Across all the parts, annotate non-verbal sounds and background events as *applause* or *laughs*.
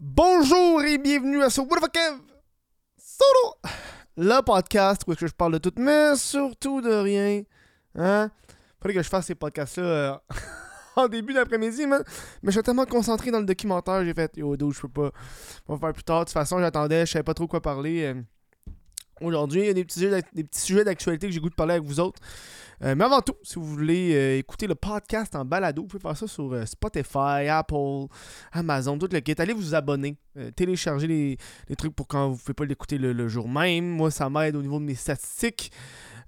Bonjour et bienvenue à ce What the Kev Solo Le podcast où est-ce que je parle de tout, mais surtout de rien. Hein? Faudrait que je fasse ces podcasts-là euh, *laughs* en début d'après-midi, man. Mais je suis tellement concentré dans le documentaire, j'ai fait Yo, do, je peux pas. On va faire plus tard. De toute façon, j'attendais, je savais pas trop quoi parler. euh, Aujourd'hui, il y a des petits sujets d'actualité que j'ai goût de parler avec vous autres. Euh, mais avant tout, si vous voulez euh, écouter le podcast en balado, vous pouvez faire ça sur euh, Spotify, Apple, Amazon, tout le kit. Allez vous abonner, télécharger les, trucs pour quand vous ne pouvez pas l'écouter le, jour même. Moi, ça m'aide au niveau de mes statistiques.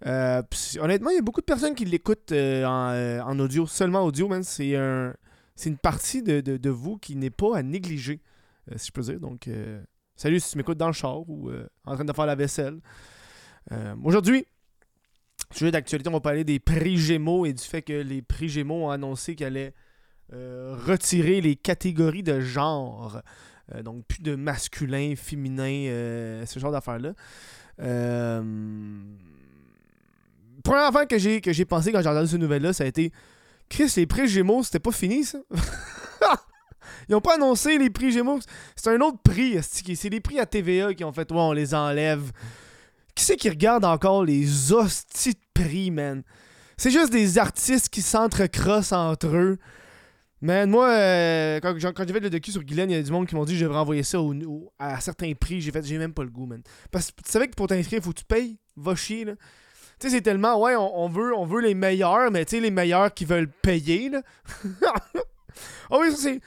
Honnêtement, il y a beaucoup de personnes qui l'écoutent en, audio, seulement audio. C'est un, c'est une partie de, de- vous qui n'est pas à négliger, si je peux dire. Donc, salut si tu m'écoutes dans le char ou euh, en train de faire la vaisselle. Euh, Aujourd'hui, sujet d'actualité, on va parler des prix Gémeaux et du fait que les prix Gémeaux ont annoncé qu'ils allaient euh, retirer les catégories de genre. Donc, plus de masculin, féminin, ce genre d'affaires-là. Première affaire que j'ai, que j'ai pensé quand j'ai entendu cette nouvelle-là, ça a été Chris, les prix Gémeaux, c'était pas fini, ça? *laughs* Ils ont pas annoncé les prix Gémeaux. C'est un autre prix, c'est les prix à TVA qui ont fait, ouais, on les enlève. Qui c'est qui regarde encore les hosties de prix, man? C'est juste des artistes qui s'entrecrossent entre eux. Man, moi, euh, quand, quand j'ai fait le docu sur Guylaine, il y a du monde qui m'ont dit que je devrais envoyer ça à certains prix. J'ai fait, j'ai même pas le goût, man. Parce que tu savais que pour t'inscrire, faut que tu payes. Va chier, là. Tu sais, c'est tellement, ouais, on, veut, on veut les meilleurs, mais tu sais, les meilleurs qui veulent payer, là. *laughs* Ah oui, ça, c'est.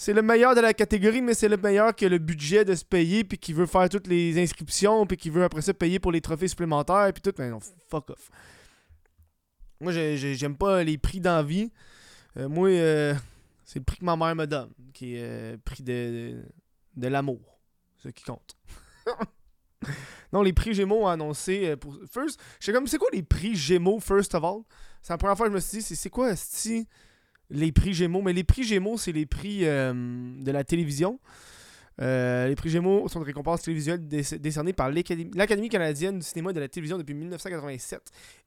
C'est le meilleur de la catégorie, mais c'est le meilleur qui a le budget de se payer, puis qui veut faire toutes les inscriptions, puis qui veut après ça payer pour les trophées supplémentaires, puis tout. Mais non, fuck off. Moi, j'ai- j'ai- j'aime pas les prix d'envie. Euh, moi, euh, c'est le prix que ma mère me donne, qui est euh, le prix de, de, l'amour. Ce qui compte. *laughs* non, les prix Gémeaux ont annoncé euh, pour. First, j'étais comme, c'est quoi les prix Gémeaux, first of all? C'est la première fois que je me suis dit, c'est- c'est quoi, si les prix Gémeaux Mais les prix Gémeaux, c'est les prix euh, de la télévision. Euh, les prix Gémeaux sont des récompenses télévisuelles dé- décernées par l'Académie canadienne du cinéma et de la télévision depuis 1987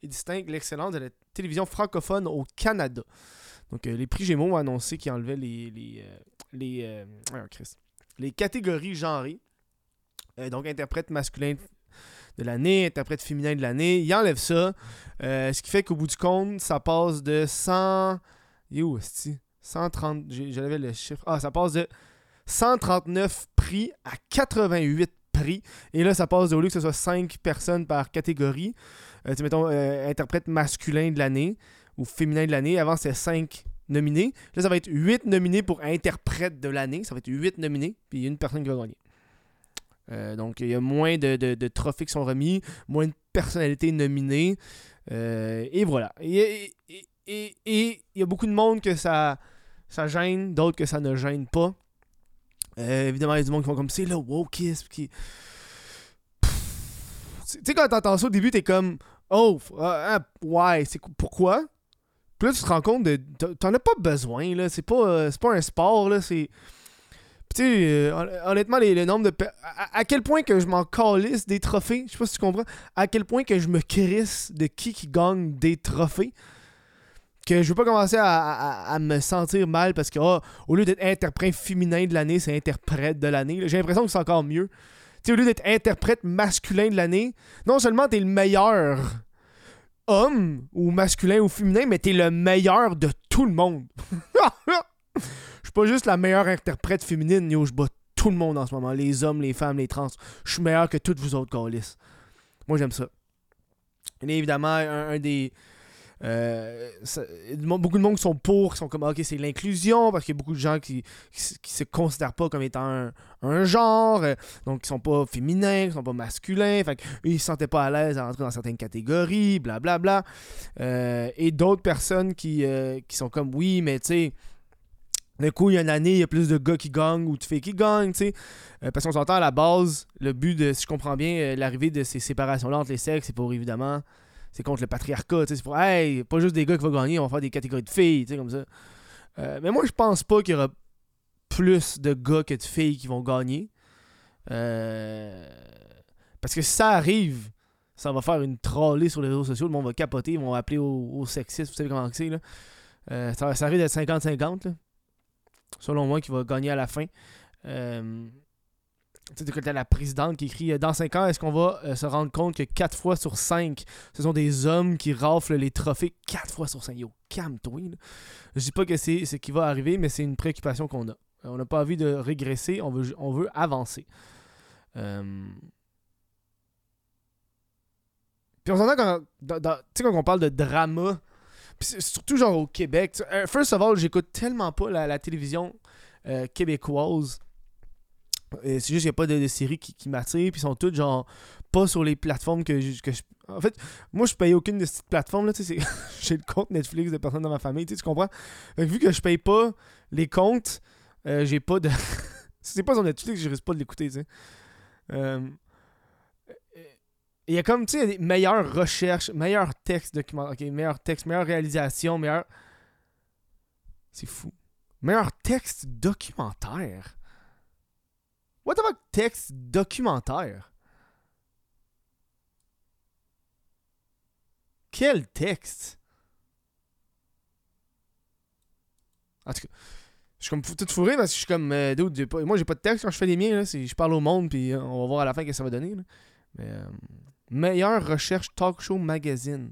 et distinguent l'excellence de la télévision francophone au Canada. Donc, euh, les prix Gémeaux ont annoncé qu'ils enlevaient les, les, euh, les, catégories genrées. Donc, interprète masculin de l'année, interprète féminin de l'année. Ils enlèvent ça. Ce qui fait qu'au bout du compte, ça passe de 100. Il est où, esti? 130. j'ai- J'avais le chiffre. Ah, ça passe de 139 prix à 88 prix. Et là, ça passe de, au lieu que ce soit 5 personnes par catégorie, euh, tu mettons, euh, interprète masculin de l'année ou féminin de l'année. Avant, c'était 5 nominés. Là, ça va être 8 nominés pour interprète de l'année. Ça va être 8 nominés, puis il y a une personne qui va gagner. Euh, donc, il y a moins de, de- trophées qui sont remis, moins de personnalités nominées. euh, et voilà. Et- et- il y a beaucoup de monde que ça, ça gêne, d'autres que ça ne gêne pas. Euh, évidemment, il y a du monde qui font comme c'est le wokisme qui. Tu sais, quand t'entends ça au début, t'es comme Oh, ah, ah, ouais, c'est qu- pourquoi? Puis là, tu te rends compte de. t'en- as pas besoin, là. C'est pas, euh, pas un sport, là. C'est. Euh, hon- honnêtement, le nombre de. À, à quel point que je m'en calisse des trophées, je sais pas si tu comprends. À quel point que je me crisse de qui qui gagne des trophées que je veux pas commencer à, me sentir mal parce que ah, au lieu d'être interprète féminin de l'année, c'est interprète de l'année. J'ai l'impression que c'est encore mieux. Tu sais, au lieu d'être interprète masculin de l'année, non seulement t'es le meilleur homme ou masculin ou féminin, mais t'es le meilleur de tout le monde. *laughs* Je suis pas juste la meilleure interprète féminine, yo, je bats tout le monde en ce moment, les hommes, les femmes, les trans. Je suis meilleur que toutes vous autres, Gaulis. Moi, j'aime ça. Et évidemment, un des. Euh, beaucoup de monde qui sont pour, qui sont comme, ok, c'est l'inclusion, parce qu'il y a beaucoup de gens qui, se considèrent pas comme étant un, genre, euh, donc qui sont pas féminins, qui sont pas masculins, fait qu'ils se sentaient pas à l'aise à rentrer dans certaines catégories, blablabla. Euh, et d'autres personnes qui, sont comme, oui, mais tu sais, d'un coup, il y a une année, il y a plus de gars qui gagnent ou de filles qui gagnent, tu sais. Parce qu'on s'entend à la base, le but de, si je comprends bien, l'arrivée de ces séparations-là entre les sexes, c'est pour évidemment, c'est contre le patriarcat. C'est pour, hey, pas juste des gars qui vont gagner, on va faire des catégories de filles, tu comme ça. Euh, mais moi, je pense pas qu'il y aura plus de gars que de filles qui vont gagner. Euh, parce que si ça arrive, ça va faire une trollée sur les réseaux sociaux, le monde va capoter, ils vont appeler au, au sexisme, vous savez comment c'est, là. Euh, ça, ça arrive d'être 50-50, là selon moi, qui va gagner à la fin. Euh, tu sais, t'as la présidente qui écrit Dans 5 ans, est-ce qu'on va euh, se rendre compte que 4 fois sur 5, ce sont des hommes qui raflent les trophées 4 fois sur 5 Yo, calme-toi. Je dis pas que c'est ce qui va arriver, mais c'est une préoccupation qu'on a. Euh, On n'a pas envie de régresser, on veut, on veut avancer. Euh, Puis on s'entend quand, quand on parle de drama, surtout genre au Québec. First of all, j'écoute tellement pas la, la télévision québécoise. C'est juste qu'il n'y a pas de, de séries qui, qui m'attirent, puis ils sont toutes genre pas sur les plateformes que je, En fait, moi je paye aucune de ces plateformes là, *laughs* j'ai le compte Netflix de personnes dans ma famille, tu comprends? Vu que je paye pas les comptes, euh, j'ai pas de. si *laughs* c'est pas sur Netflix, je risque pas de l'écouter, tu sais. Euh, Il y a comme, tu sais, des meilleures recherches, meilleurs textes documentaires, ok, meilleurs textes, meilleures réalisations, meilleurs. C'est fou. Meilleur texte documentaire. What the fuck, texte documentaire? Quel texte? En tout cas, je suis comme tout fourré parce que je suis comme. euh, dude, pas- moi, j'ai pas de texte quand je fais les miens. Là, je parle au monde, puis euh, on va voir à la fin ce que ça va donner. Mais, euh, meilleure recherche talk show magazine.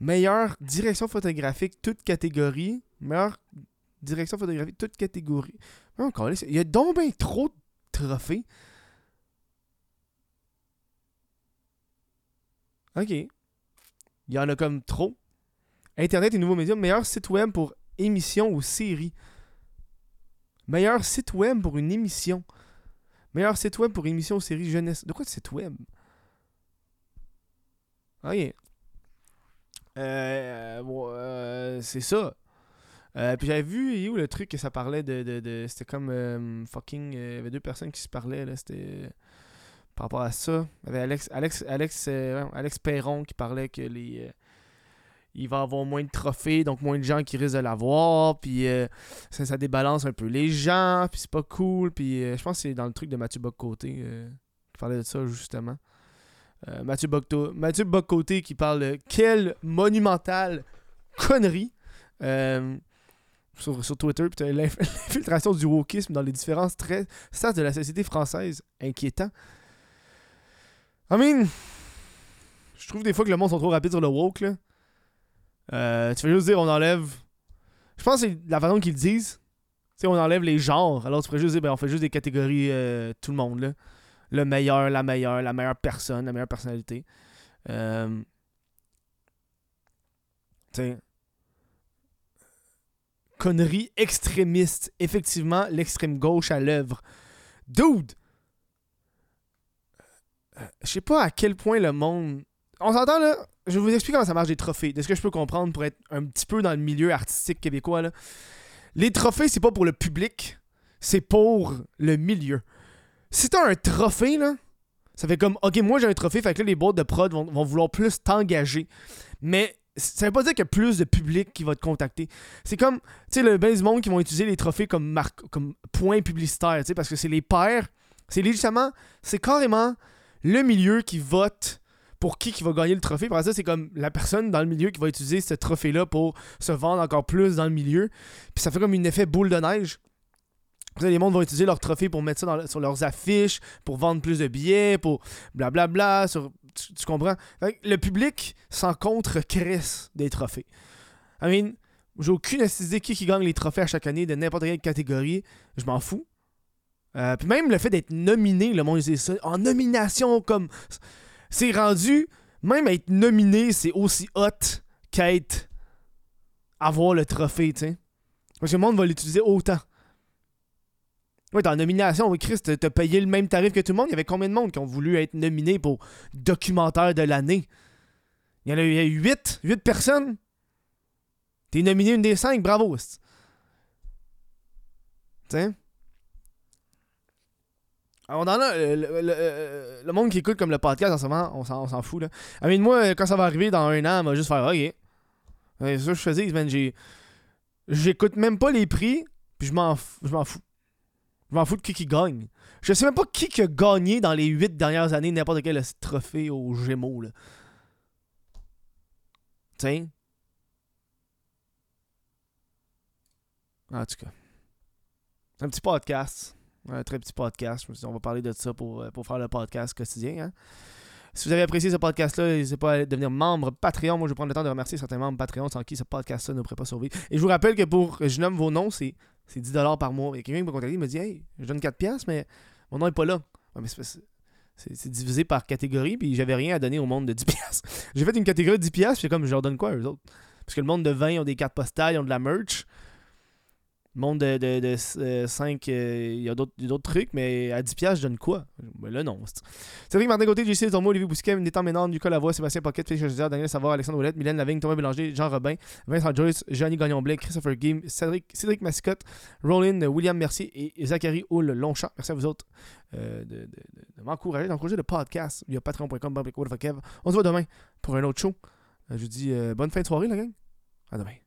Meilleure direction photographique, toute catégorie. Meilleure direction photographique, toute catégorie. Encore il y a donc bien trop de trophées. Ok. Il y en a comme trop. Internet et nouveaux médias, meilleur site web pour émission ou série. Meilleur site web pour une émission. Meilleur site web pour émission ou série jeunesse. De quoi de site web? Ok. Euh, euh, c'est ça. Euh, puis j'avais vu où le truc que ça parlait de. de, de- c'était comme euh, fucking. euh, Il y avait deux personnes qui se parlaient là. C'était. par rapport à ça. Il y avait Alex, Alex, Alex, Alex Perron qui parlait que les. il va avoir moins de trophées, donc moins de gens qui risquent de l'avoir. Puis ça, débalance un peu les gens. Puis c'est pas cool. Puis je pense que c'est dans le truc de Mathieu Bocoté qui parlait de ça justement. Mathieu, Bocto- Mathieu qui parle de quelle monumentale connerie. Euh, sur, sur Twitter, puis *laughs* l'infiltration du wokisme dans les différents strates de la société française. Inquiétant. I mean, je trouve des fois que le monde sont trop rapides sur le woke, là. Euh, tu fais juste dire on enlève. Je pense que c'est la façon qu'ils disent. Tu on enlève les genres. Alors tu ferais juste dire, ben, on fait juste des catégories euh, tout le monde, là. Le meilleur, la meilleure, la meilleure personne, la meilleure personnalité. Euh, tu sais. Connerie extrémiste. Effectivement, l'extrême gauche à l'œuvre. Dude! Euh, Je sais pas à quel point le monde. On s'entend là? Je vous expliquer comment ça marche des trophées. De ce que je peux comprendre pour être un petit peu dans le milieu artistique québécois. Là. Les trophées, c'est pas pour le public, c'est pour le milieu. Si t'as un trophée, là, ça fait comme, ok, moi j'ai un trophée, fait que là, les boîtes de prod vont, vont vouloir plus t'engager. Mais ça veut pas dire qu'il y a plus de public qui va te contacter. C'est comme, tu sais, le ben du monde qui vont utiliser les trophées comme, marque, comme point publicitaire, tu sais, parce que c'est les pairs. C'est légitimement, c'est carrément le milieu qui vote pour qui qui va gagner le trophée. Par ça, c'est comme la personne dans le milieu qui va utiliser ce trophée-là pour se vendre encore plus dans le milieu. Puis ça fait comme un effet boule de neige. Les mondes vont utiliser leur trophée pour mettre ça sur leurs affiches, pour vendre plus de billets, pour blablabla. Sur, tu, tu comprends? Le public s'en contre cresse des trophées. I mean, j'ai aucune idée qui, qui gagne les trophées à chaque année de n'importe quelle catégorie. Je m'en fous. Euh, puis même le fait d'être nominé, le monde dit ça, en nomination comme. C'est rendu. Même être nominé, c'est aussi hot qu'être. avoir le trophée, tu. Parce que le monde va l'utiliser autant. Ouais, t'es en nomination, oui, Chris, t'as payé le même tarif que tout le monde. Il y avait combien de monde qui ont voulu être nominé pour documentaire de l'année? Il y en a eu 8, 8 personnes. T'es nominé une des 5, bravo. T'sais? Alors, dans là, le, le- le- le monde qui écoute comme le podcast en ce moment, on s'en, on fout. Là. I mean, moi, quand ça va arriver dans un an, on va juste faire OK. C'est ça que je faisais, j'écoute même pas les prix, puis je m'en fous. Je m'en fous de qui qui gagne. Je sais même pas qui a gagné dans les 8 dernières années n'importe quel trophée aux Gémeaux. Là. Tiens. En tout cas. Un petit podcast. Un très petit podcast. On va parler de ça pour, euh, pour faire le podcast quotidien. Hein. Si vous avez apprécié ce podcast-là, n'hésitez pas à devenir membre Patreon. Moi, je vais prendre le temps de remercier certains membres Patreon sans qui ce podcast-là ne pourrait pas survivre. Et je vous rappelle que pour Je nomme vos noms, c'est 10$ par mois. Il y a quelqu'un qui m'a contacté, il me dit Hey, je donne 4$, mais mon nom n'est pas là. mais c'est divisé par catégorie, puis j'avais rien à donner au monde de 10$. *laughs* J'ai fait une catégorie de 10$, puis comme je leur donne quoi eux autres? Parce que le monde de 20 ont des cartes postales, ils ont de la merch. Monde de, de, de 5, euh, euh, il y a d'autres trucs, mais à 10$, je donne quoi? Ben Là, non. Cédric Martin Côté, JC Tourmo, Olivier Bousquet, Nathan Ménard, Nicolas Lavoie, Sébastien Pocket, Félix Chaudière, Daniel Savard, Alexandre Ouellette, Mylène Lavigne, Thomas Bélanger, Jean Robin, Vincent Joyce, Johnny Gagnon-Blais, Christopher Game, Cédric, Cédric Mascotte, Roland, William Mercier et Zachary Hull Longchamp. Merci à vous autres euh, de, de, m'encourager, d'encourager le podcast via patreon.com. On se voit demain pour un autre show. je vous dis bonne fin de soirée, la gang. À demain.